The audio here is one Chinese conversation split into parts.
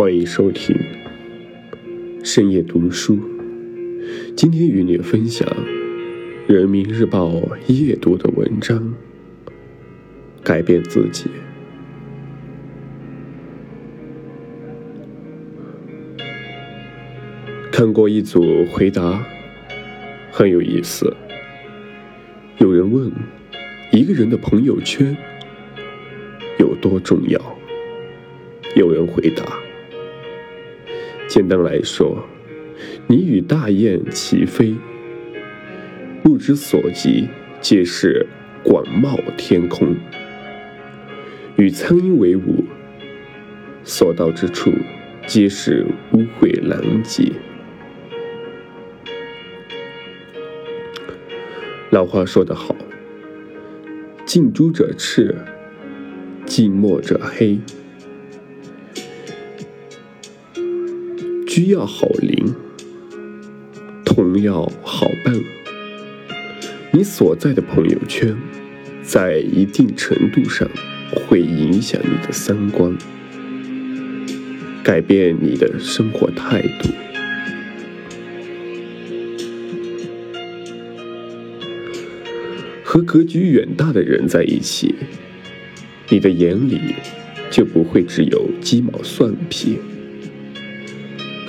欢迎收听深夜读书。今天与你分享《人民日报》夜读的文章：改变自己。看过一组回答，很有意思。有人问：一个人的朋友圈有多重要？有人回答。简单来说，你与大雁齐飞，目之所及皆是广袤天空；与苍鹰为伍，所到之处皆是污秽狼藉。老话说得好：“近朱者赤，近墨者黑。”需要好邻，同要好伴。你所在的朋友圈，在一定程度上会影响你的三观，改变你的生活态度。和格局远大的人在一起，你的眼里就不会只有鸡毛蒜皮。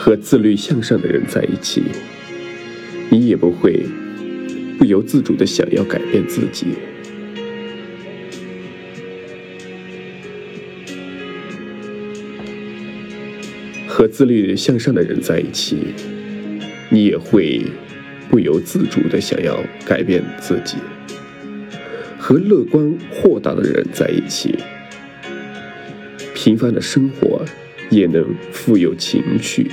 和自律向上的人在一起，你也不会不由自主的想要改变自己。和自律向上的人在一起，你也会不由自主的想要改变自己。和乐观豁达的人在一起，平凡的生活也能富有情趣。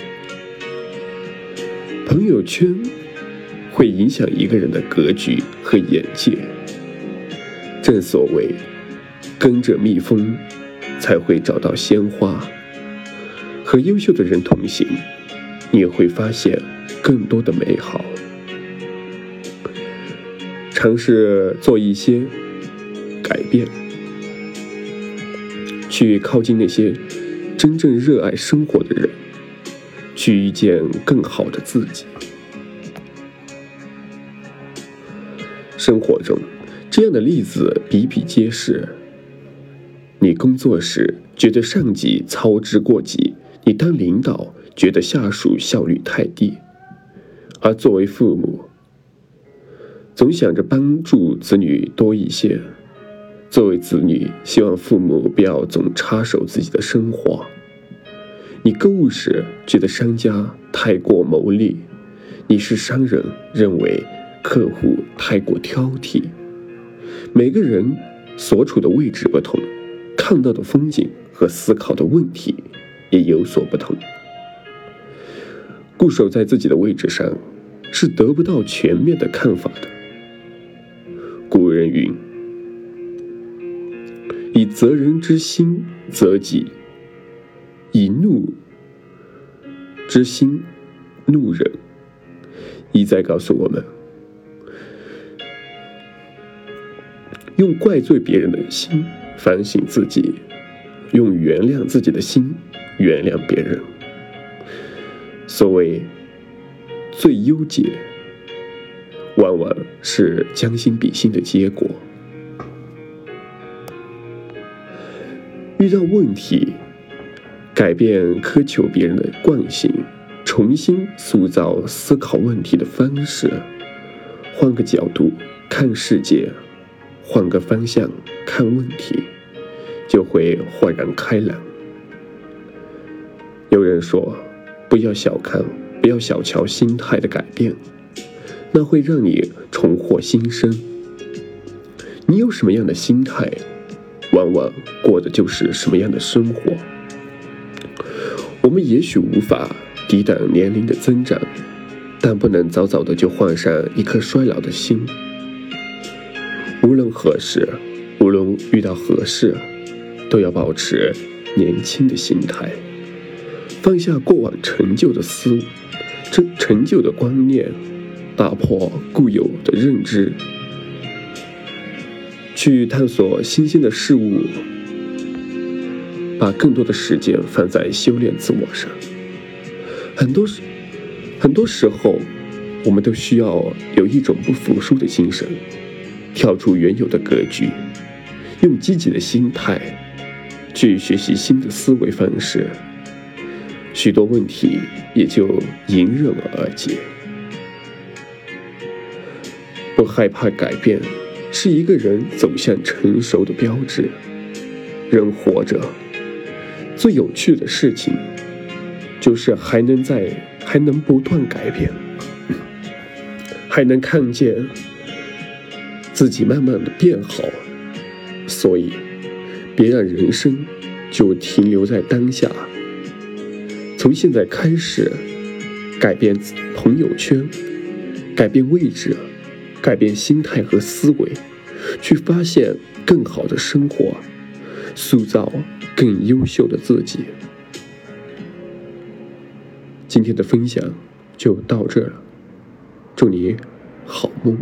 朋友圈会影响一个人的格局和眼界。正所谓，跟着蜜蜂才会找到鲜花。和优秀的人同行，你会发现更多的美好。尝试做一些改变，去靠近那些真正热爱生活的人。去遇见更好的自己。生活中，这样的例子比比皆是。你工作时觉得上级操之过急，你当领导觉得下属效率太低，而作为父母，总想着帮助子女多一些；作为子女，希望父母不要总插手自己的生活。你购物时觉得商家太过牟利，你是商人认为客户太过挑剔。每个人所处的位置不同，看到的风景和思考的问题也有所不同。固守在自己的位置上，是得不到全面的看法的。古人云：“以责人之心责己。”心怒人，一再告诉我们：用怪罪别人的心反省自己，用原谅自己的心原谅别人。所谓最优解，往往是将心比心的结果。遇到问题。改变苛求别人的惯性，重新塑造思考问题的方式，换个角度看世界，换个方向看问题，就会豁然开朗。有人说，不要小看，不要小瞧心态的改变，那会让你重获新生。你有什么样的心态，往往过的就是什么样的生活。我们也许无法抵挡年龄的增长，但不能早早的就患上一颗衰老的心。无论何时，无论遇到何事，都要保持年轻的心态，放下过往陈旧的思、陈陈旧的观念，打破固有的认知，去探索新鲜的事物。把更多的时间放在修炼自我上。很多时，很多时候，我们都需要有一种不服输的精神，跳出原有的格局，用积极的心态去学习新的思维方式，许多问题也就迎刃而解。不害怕改变，是一个人走向成熟的标志。人活着，最有趣的事情。就是还能在，还能不断改变，还能看见自己慢慢的变好，所以别让人生就停留在当下。从现在开始，改变朋友圈，改变位置，改变心态和思维，去发现更好的生活，塑造更优秀的自己。今天的分享就到这了，祝你好梦。